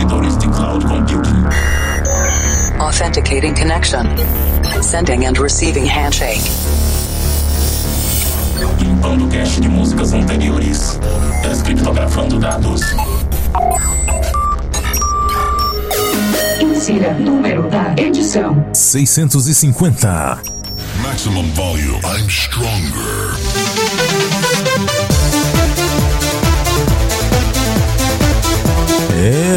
servidores de cloud computing. Authenticating connection. Sending and receiving handshake. Limpando cache de músicas anteriores. Descriptografando dados. Insira número da edição. 650. Maximum volume. I'm stronger.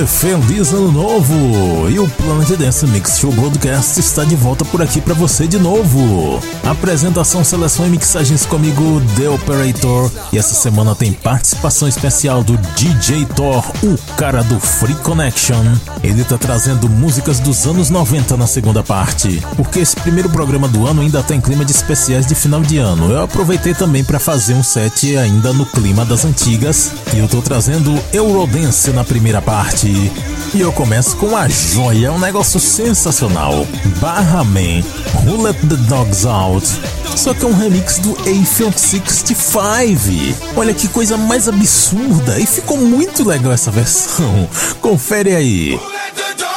Feliz ano novo! E o Planet Dance Mix Show Broadcast está de volta por aqui para você de novo. Apresentação, seleção e mixagens comigo, The Operator. E essa semana tem participação especial do DJ Thor, o cara do Free Connection. Ele tá trazendo músicas dos anos 90 na segunda parte, porque esse primeiro programa do ano ainda tem clima de especiais de final de ano. Eu aproveitei também para fazer um set ainda no clima das antigas, e eu tô trazendo Eurodance na primeira parte parte. E eu começo com a joia, um negócio sensacional. Barra Man, Who Let the Dogs Out. Só que é um remix do Eiffel 65. Olha que coisa mais absurda e ficou muito legal essa versão. Confere aí. Dance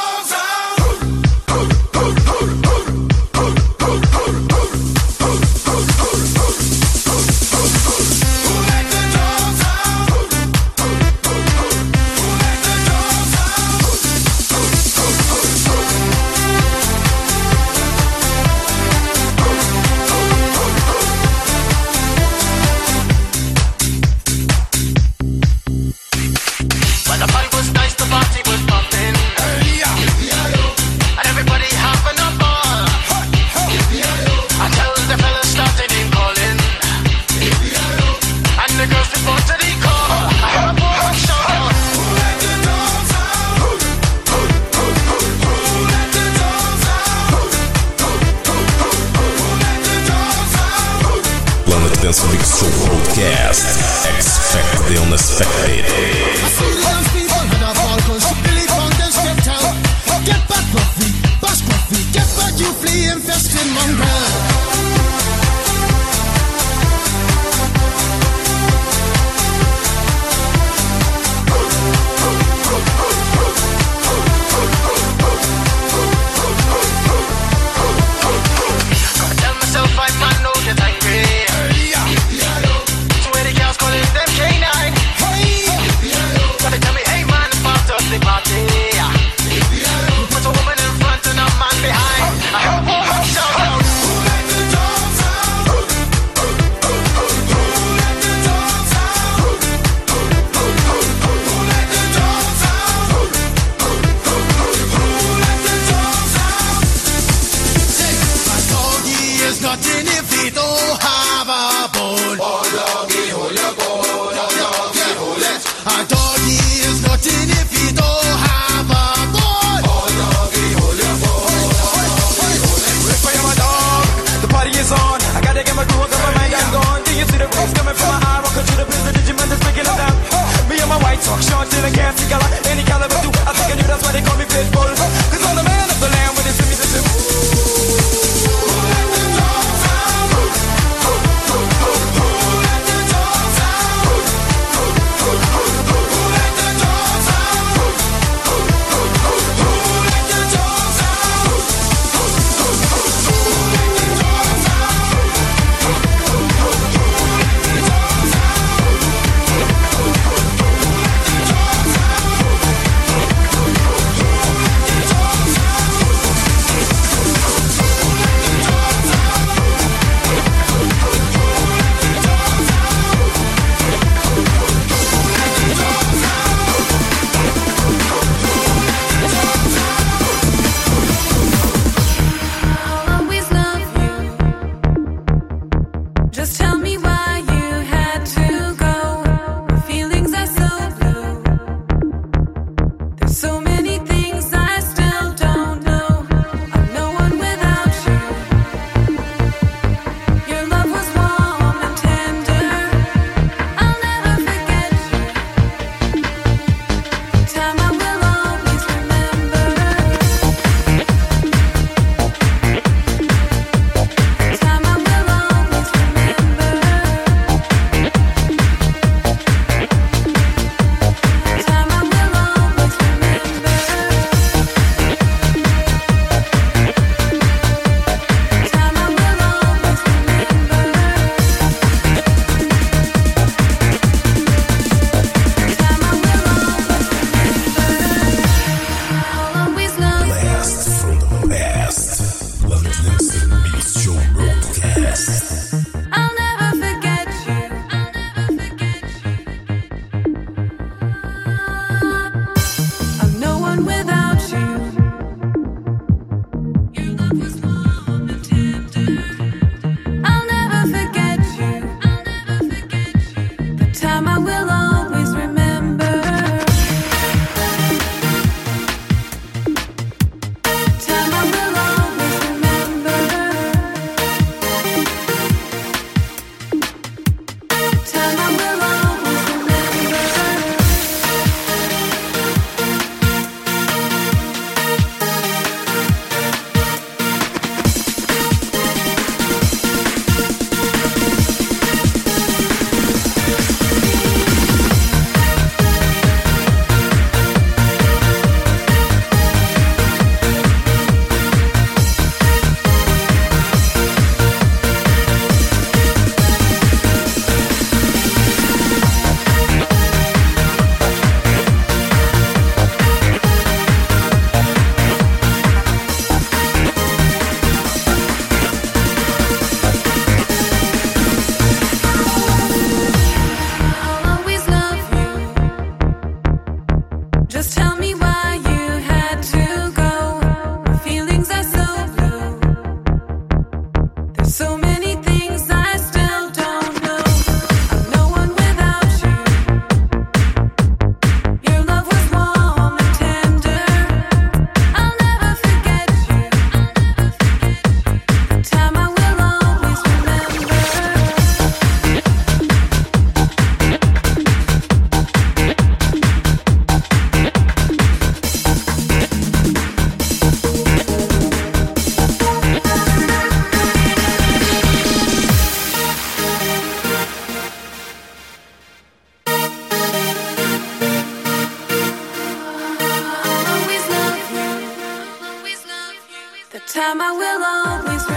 time I will always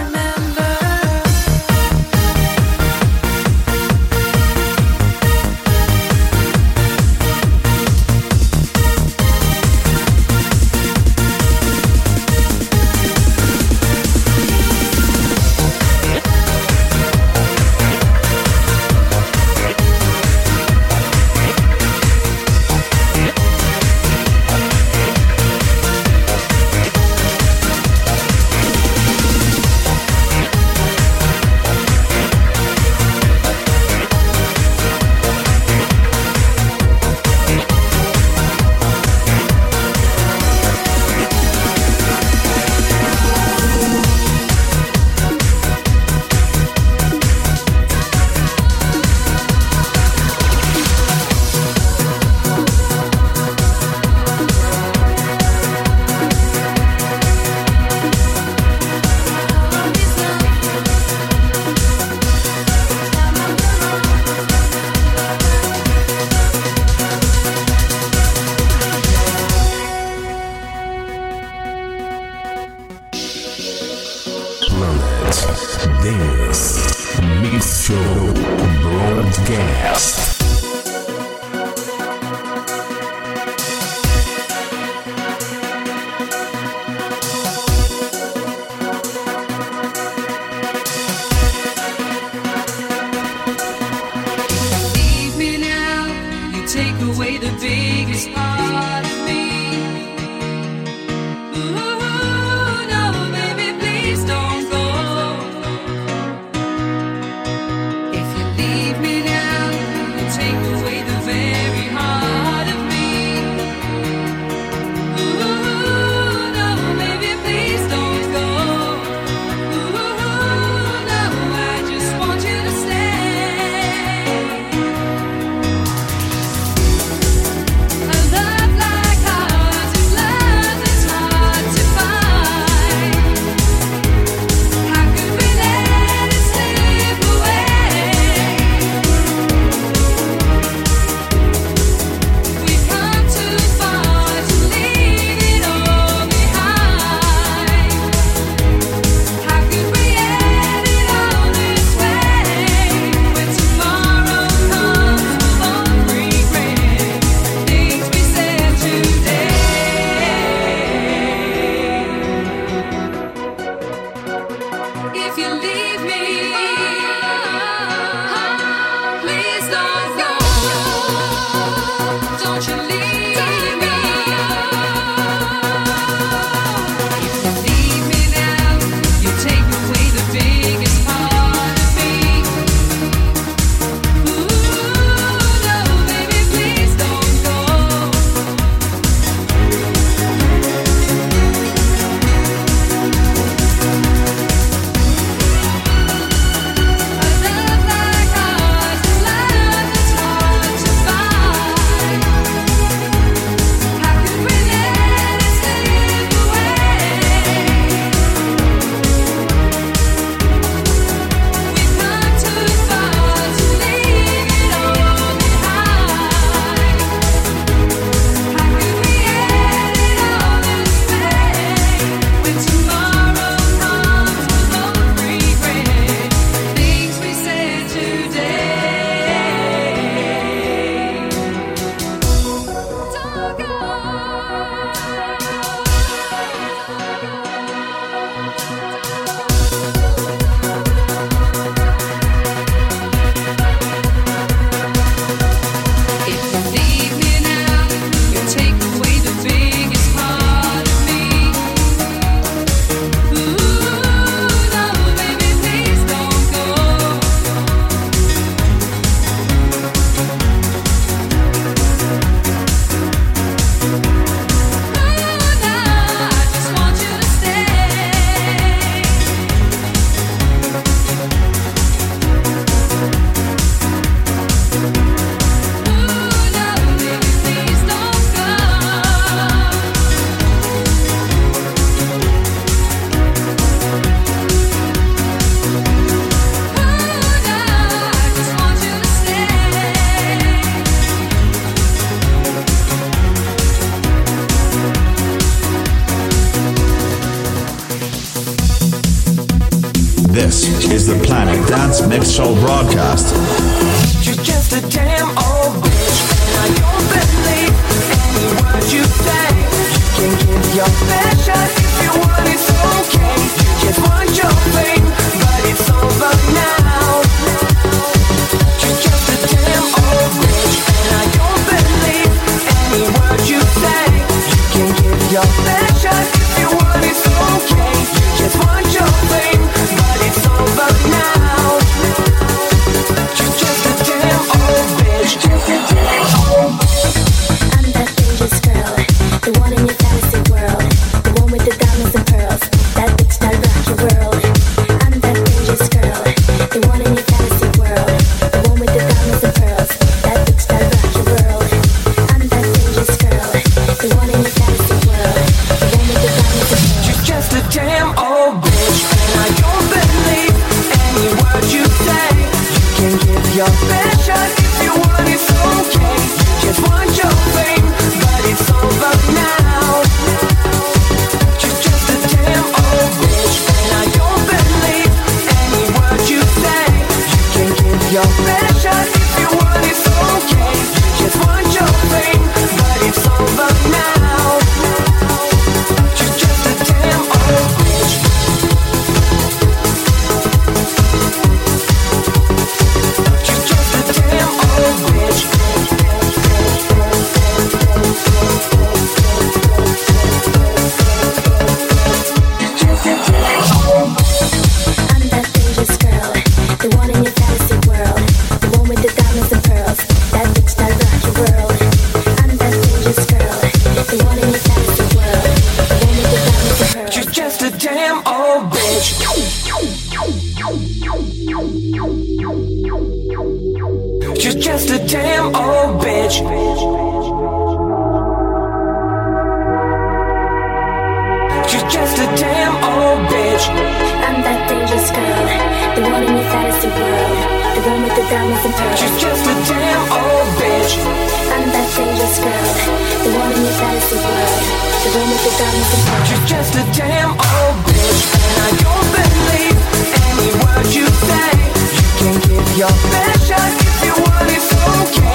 give your passion if you want, it so you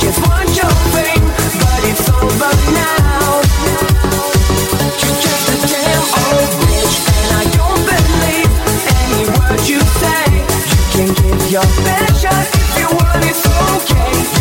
just want your pain but it's over now. You're just a damn old bitch, and I don't believe any word you say. You can give your best shot if you want, it's okay.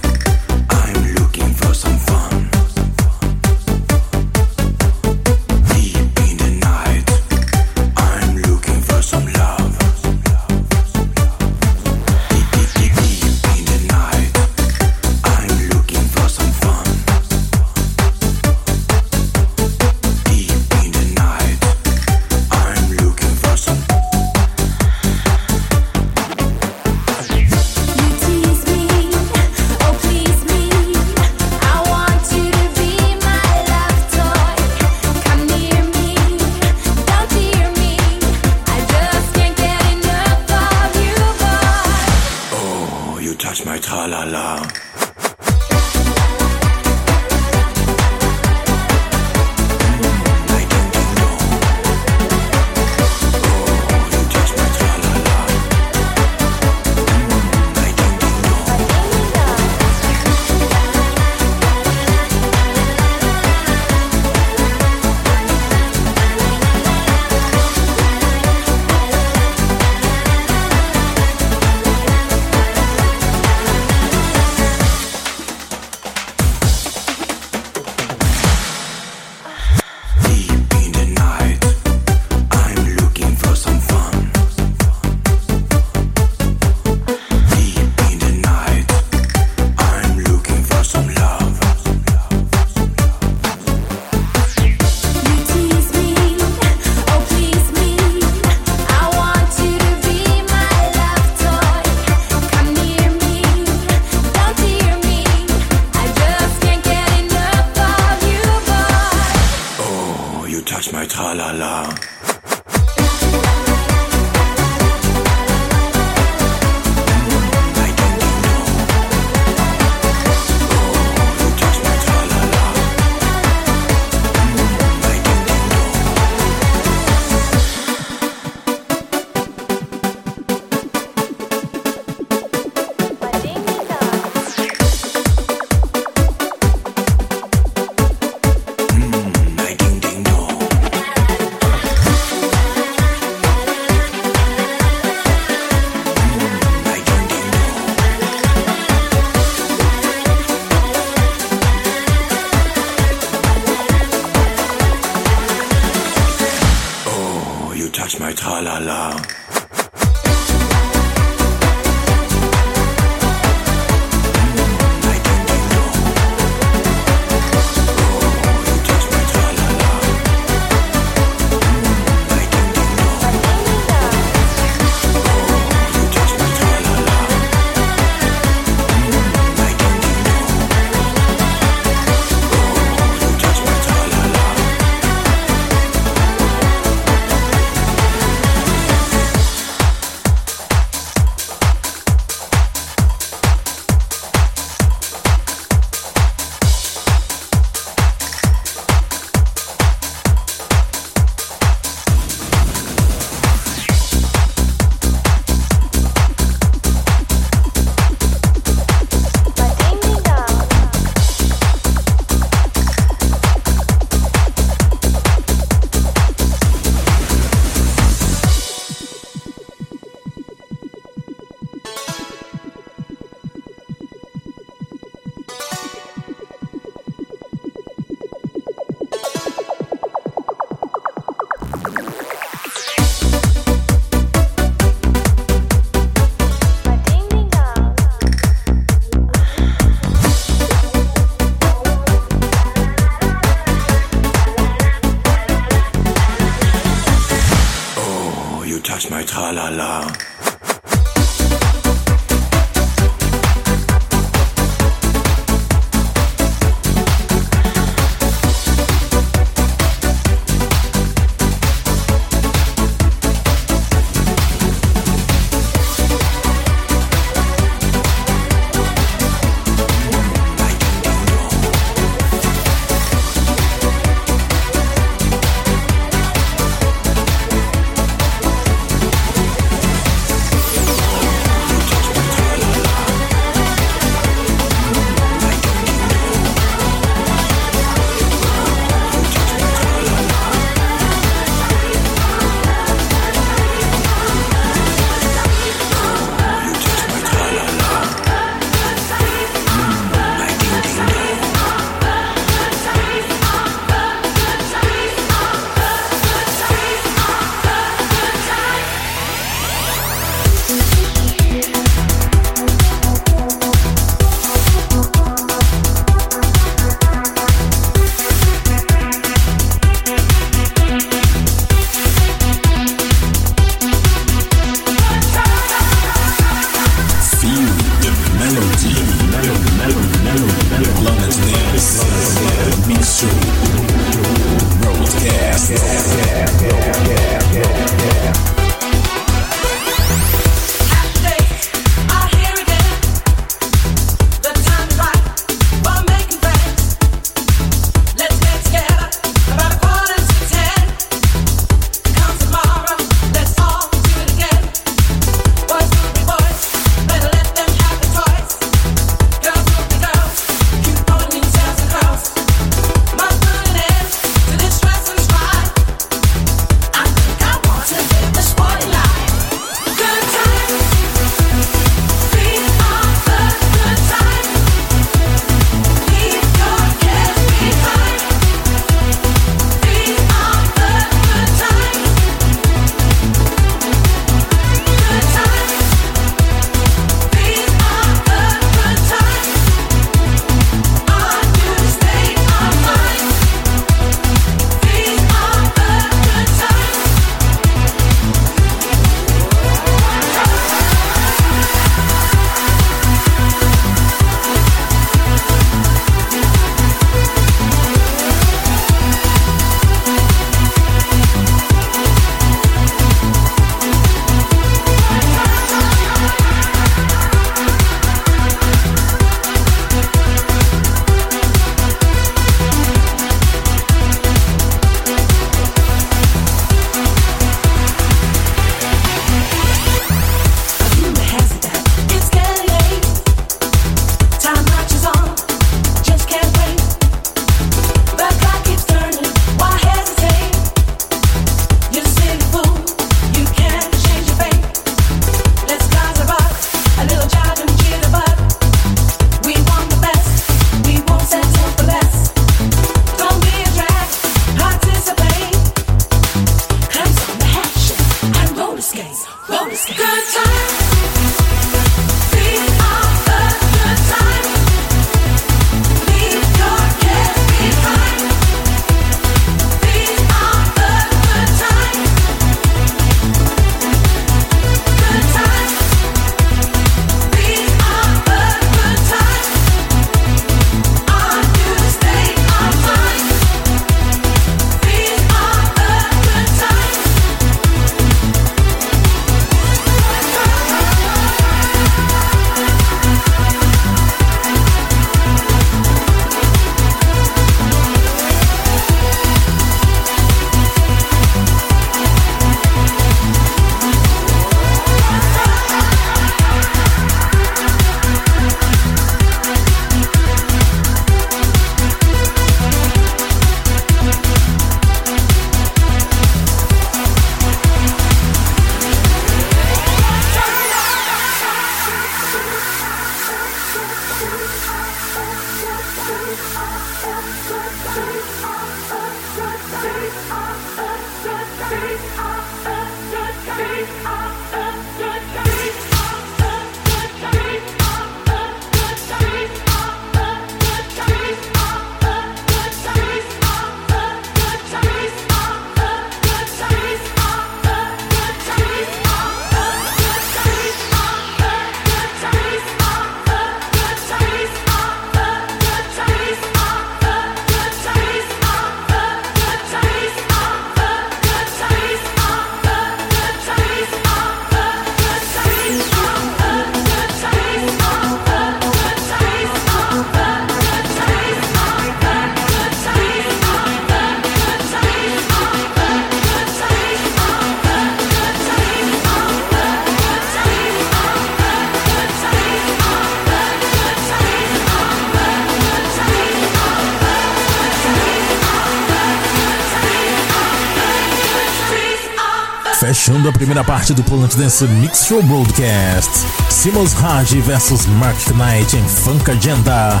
Fechando a primeira parte do Planet Dance Mix Show Broadcast. Simons Raj versus Mark Knight em Funk Agenda.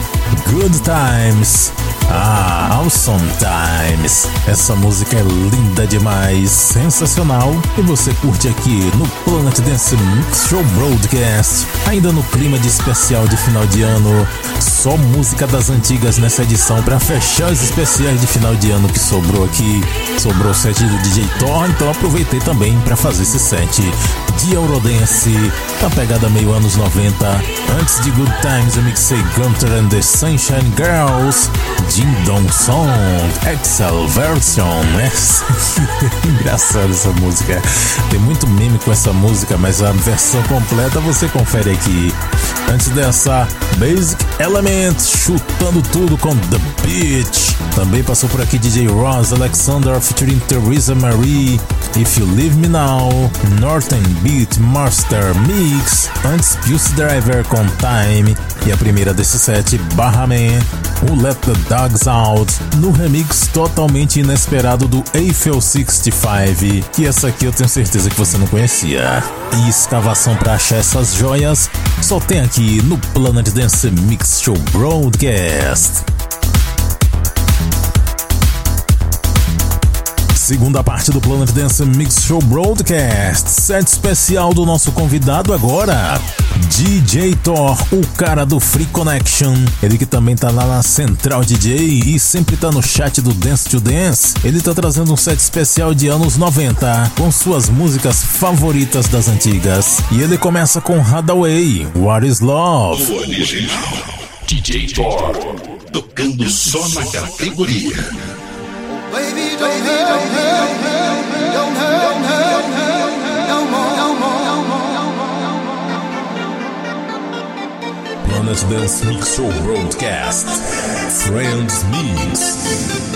Good Times. Ah, Awesome Times. Essa música é linda demais, sensacional. E você curte aqui no Planet Dance Mix Show Broadcast. Ainda no clima de especial de final de ano. Só música das antigas nessa edição para fechar os especiais de final de ano que sobrou aqui. Sobrou o set do DJ Thor, então aproveitei também para fazer esse set de Eurodance, a pegada meio anos 90. Antes de Good Times, eu mixei Gunter and the Sunshine Girls, Dong Song, Excel Version. É engraçada essa música. Tem muito meme com essa música, mas a versão completa você confere aqui. Antes dessa, Basic Element, chutando tudo com The Beach. Também passou por aqui DJ Ross Alexander featuring Teresa Marie, If You Leave Me Now, Northern Beat Master Mix, antes Pulse Driver com Time e a primeira desse set, Barra Man, o Let the Dogs Out, no remix totalmente inesperado do Eiffel 65, que essa aqui eu tenho certeza que você não conhecia. E escavação para achar essas joias só tem aqui no Planet Dance Mix Show Broadcast. Segunda parte do Planet Dance Mix Show Broadcast. Set especial do nosso convidado agora. DJ Thor, o cara do Free Connection. Ele que também tá lá na Central DJ e sempre tá no chat do Dance to Dance. Ele tá trazendo um set especial de anos 90 com suas músicas favoritas das antigas. E ele começa com Hadaway, What is Love? DJ Thor. Tocando só na categoria. Planet Dance Mix Show Broadcast. Friends Mix.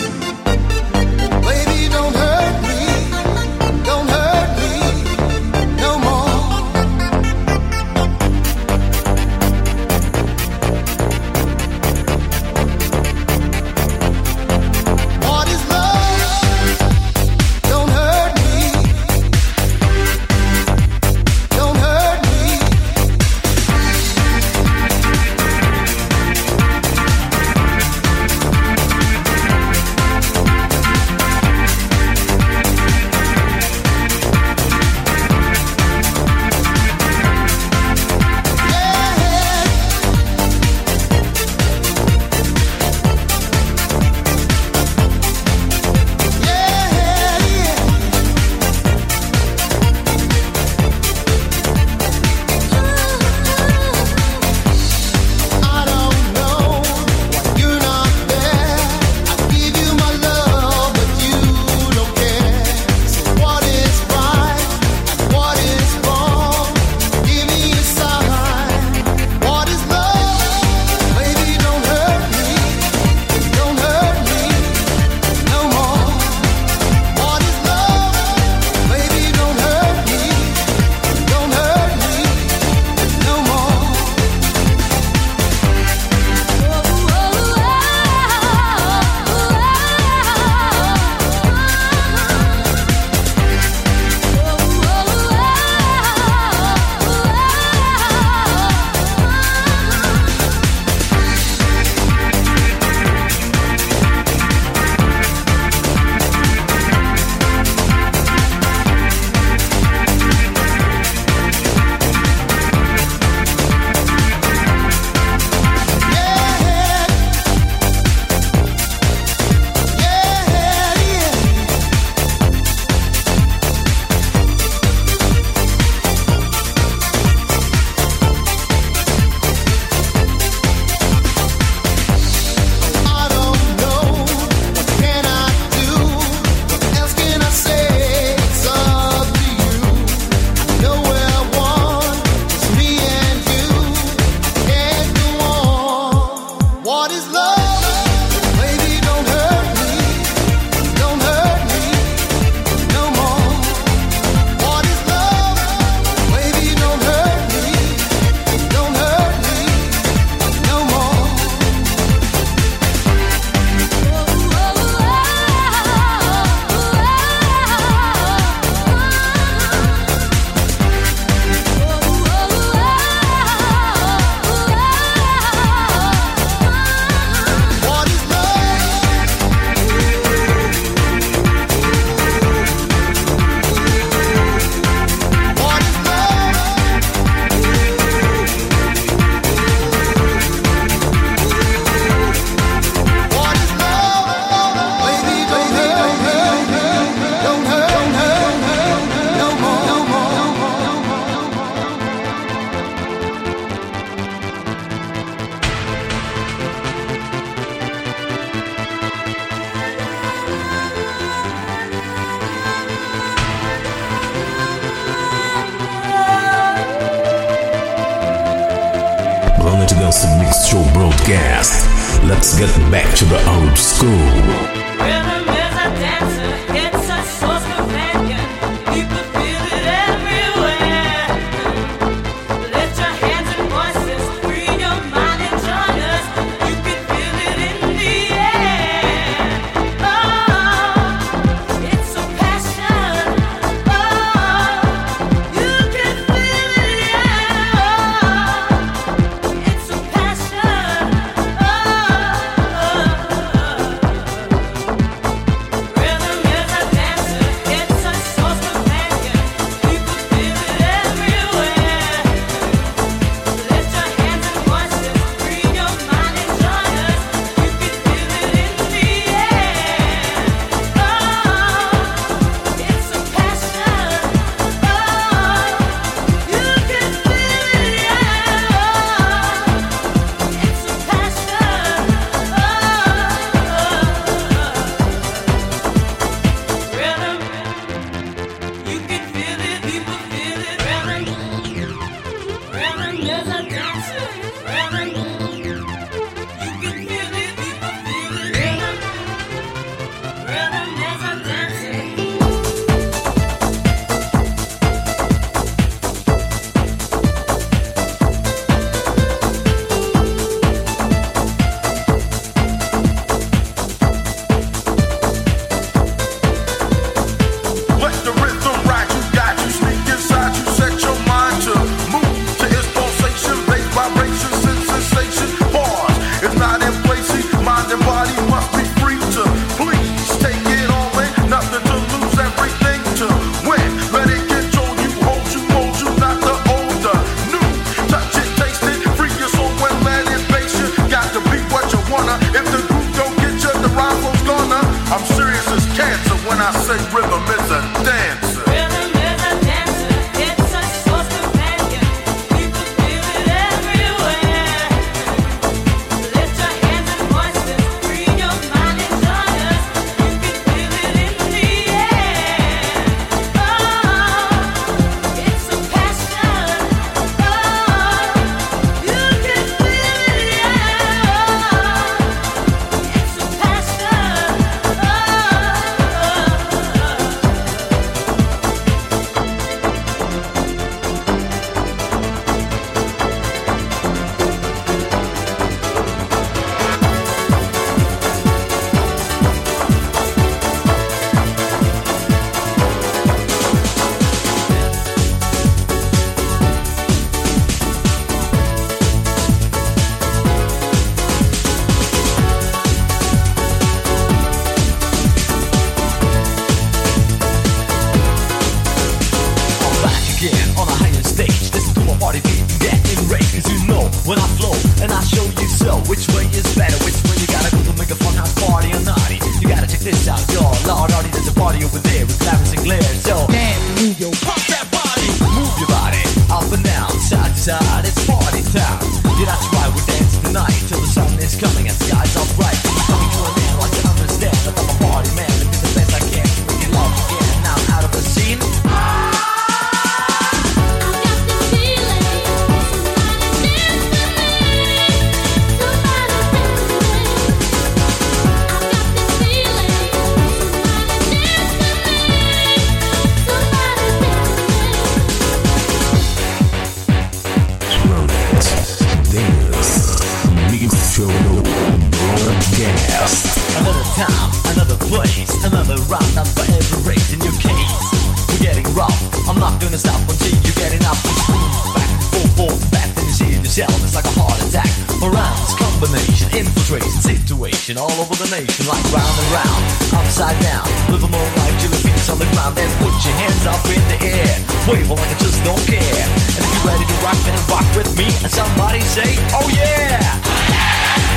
all over the nation like round and round, upside down. Living more like jelly beans on the ground, then put your hands up in the air. Wave like I just don't care. And if you're ready to rock, then rock with me. And somebody say, Oh yeah!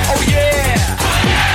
Oh yeah! Oh yeah!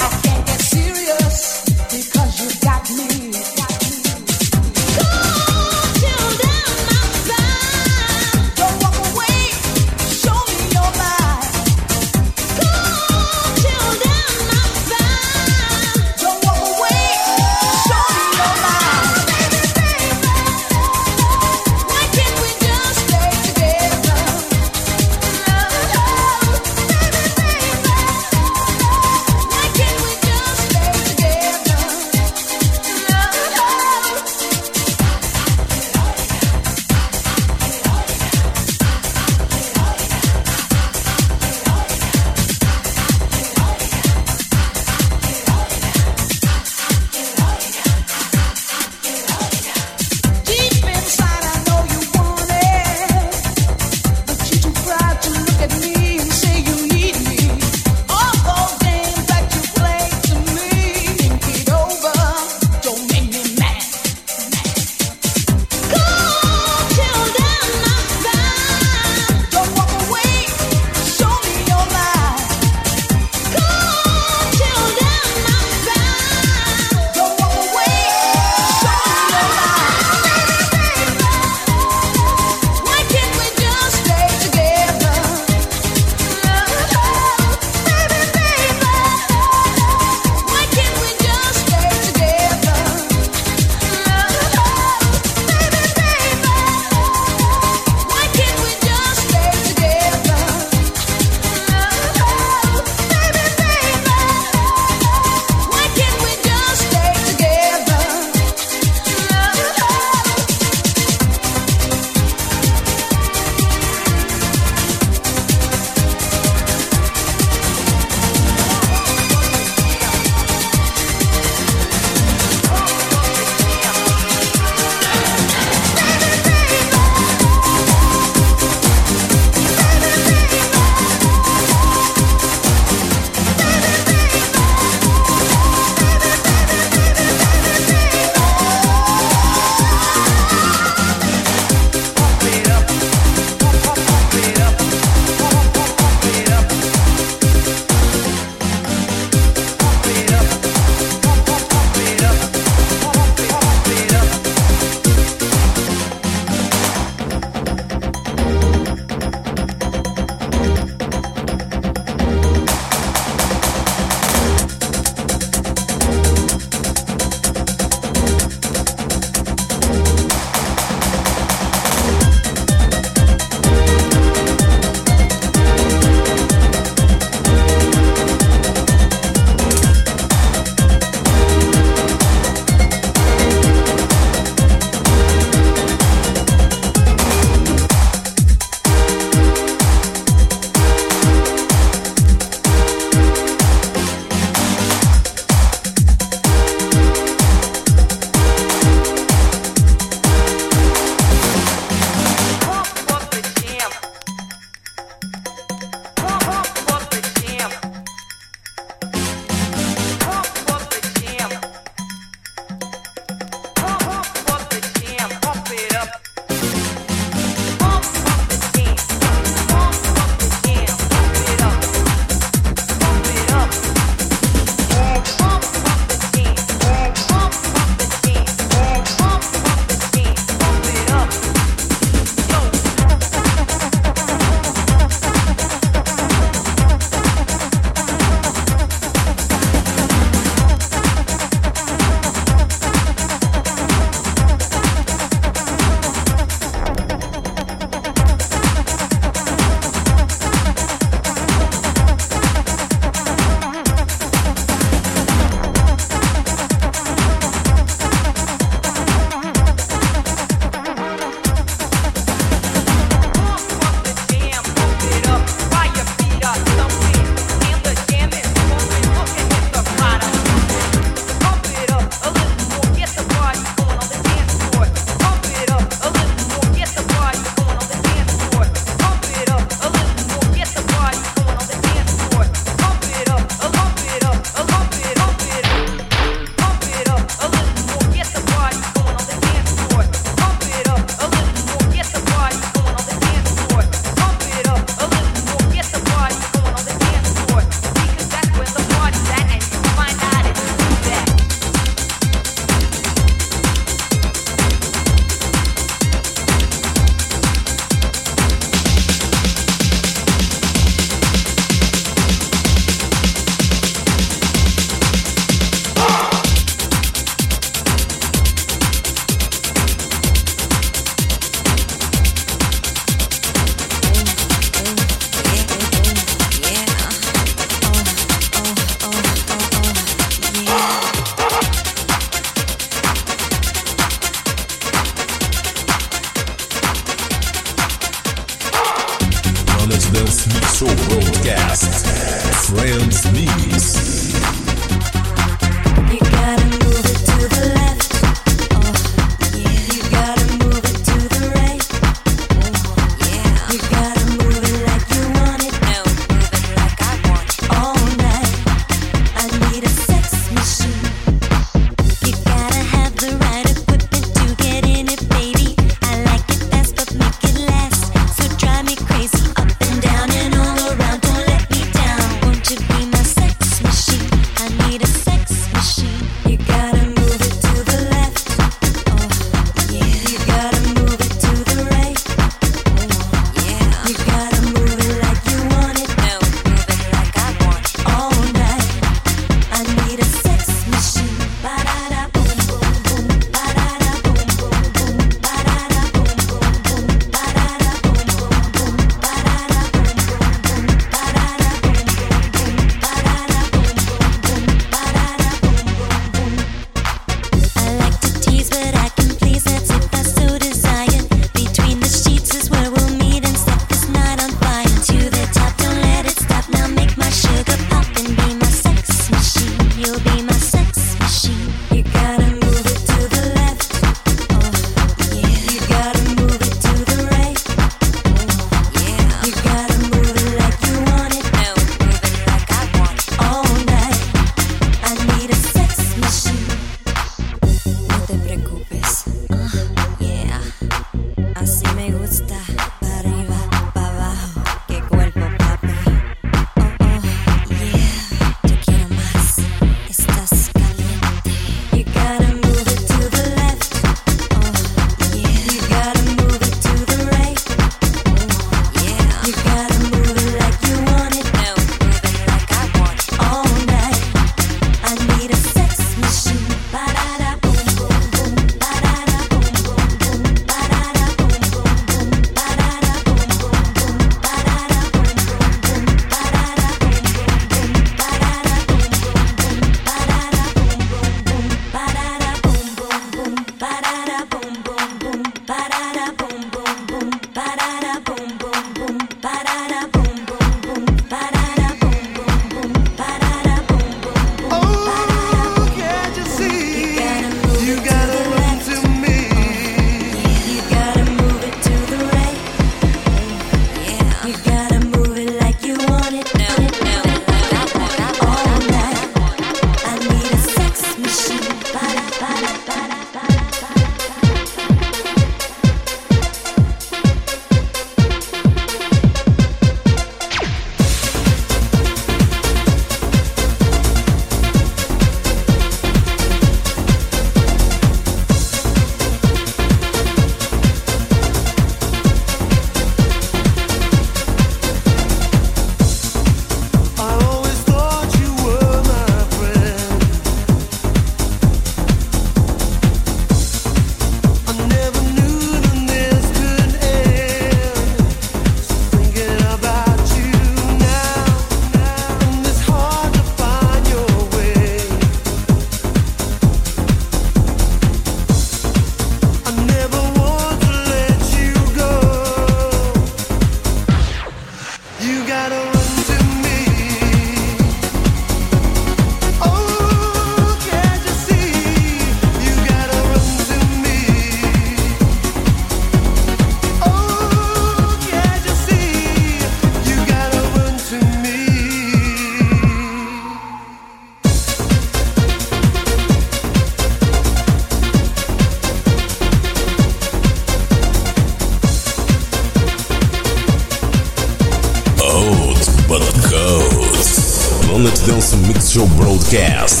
Podcast.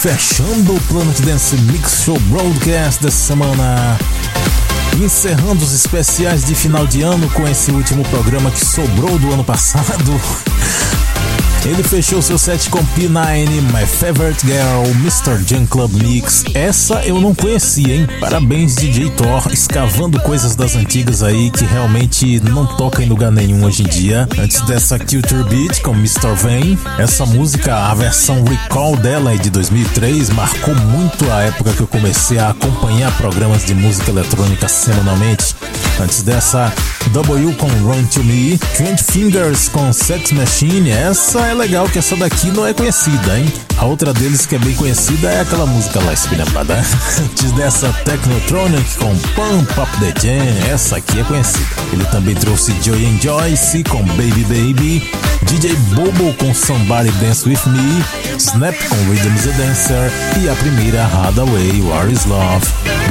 Fechando o Planet Dance Mix Show Broadcast dessa semana. Encerrando os especiais de final de ano com esse último programa que sobrou do ano passado. Ele fechou seu set com P9, My Favorite Girl, Mr. Jam Club Mix. Essa eu não conhecia, hein? Parabéns, DJ Thor, escavando coisas das antigas aí que realmente não toca em lugar nenhum hoje em dia. Antes dessa Culture Beat com Mr. Vane, essa música, a versão Recall dela é de 2003, marcou muito a época que eu comecei a acompanhar programas de música eletrônica semanalmente. Antes dessa, W com Run to Me, Trent Fingers com Sex Machine. Essa é legal que essa daqui não é conhecida, hein? A outra deles que é bem conhecida é aquela música lá, Espinhampada. Antes dessa, Technotronic com Pump Up the Jam. Essa aqui é conhecida. Ele também trouxe Joy and Joyce com Baby Baby, DJ Bobo com Somebody Dance With Me, Snap com Rhythm's a Dancer e a primeira Hadaway, War is Love.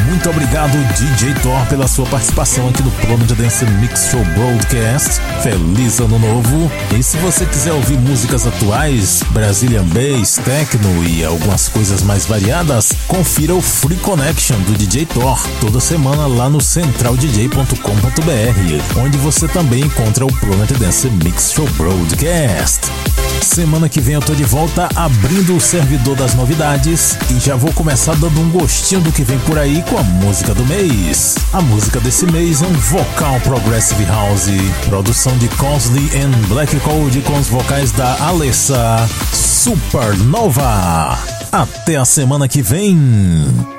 Muito obrigado, DJ Thor, pela sua participação aqui no Planet Dance Mix Show Broadcast. Feliz Ano Novo! E se você quiser ouvir músicas atuais, Brazilian Bass, Techno e algumas coisas mais variadas, confira o Free Connection do DJ Thor toda semana lá no centraldj.com.br, onde você também encontra o Planet Dance Mix Show Broadcast. Semana que vem eu tô de volta abrindo o servidor das novidades e já vou começar dando um gostinho do que vem por aí com a música do mês. A música desse mês é um vocal progressive house, produção de Consley and Black Code com os vocais da Alessa Supernova. Até a semana que vem.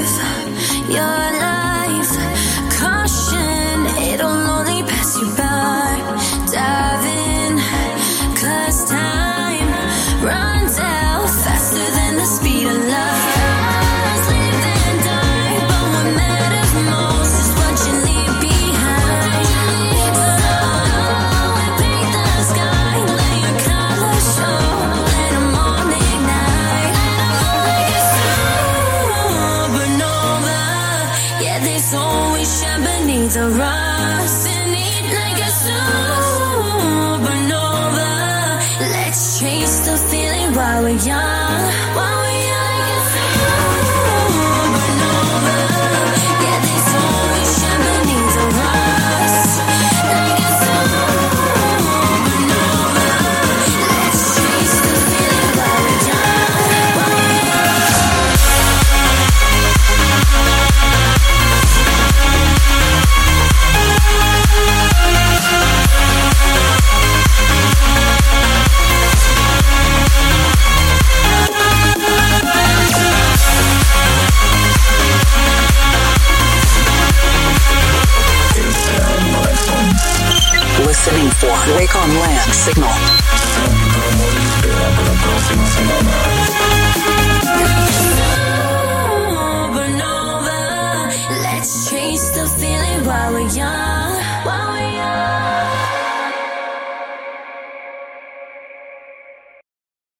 Wacom land signal.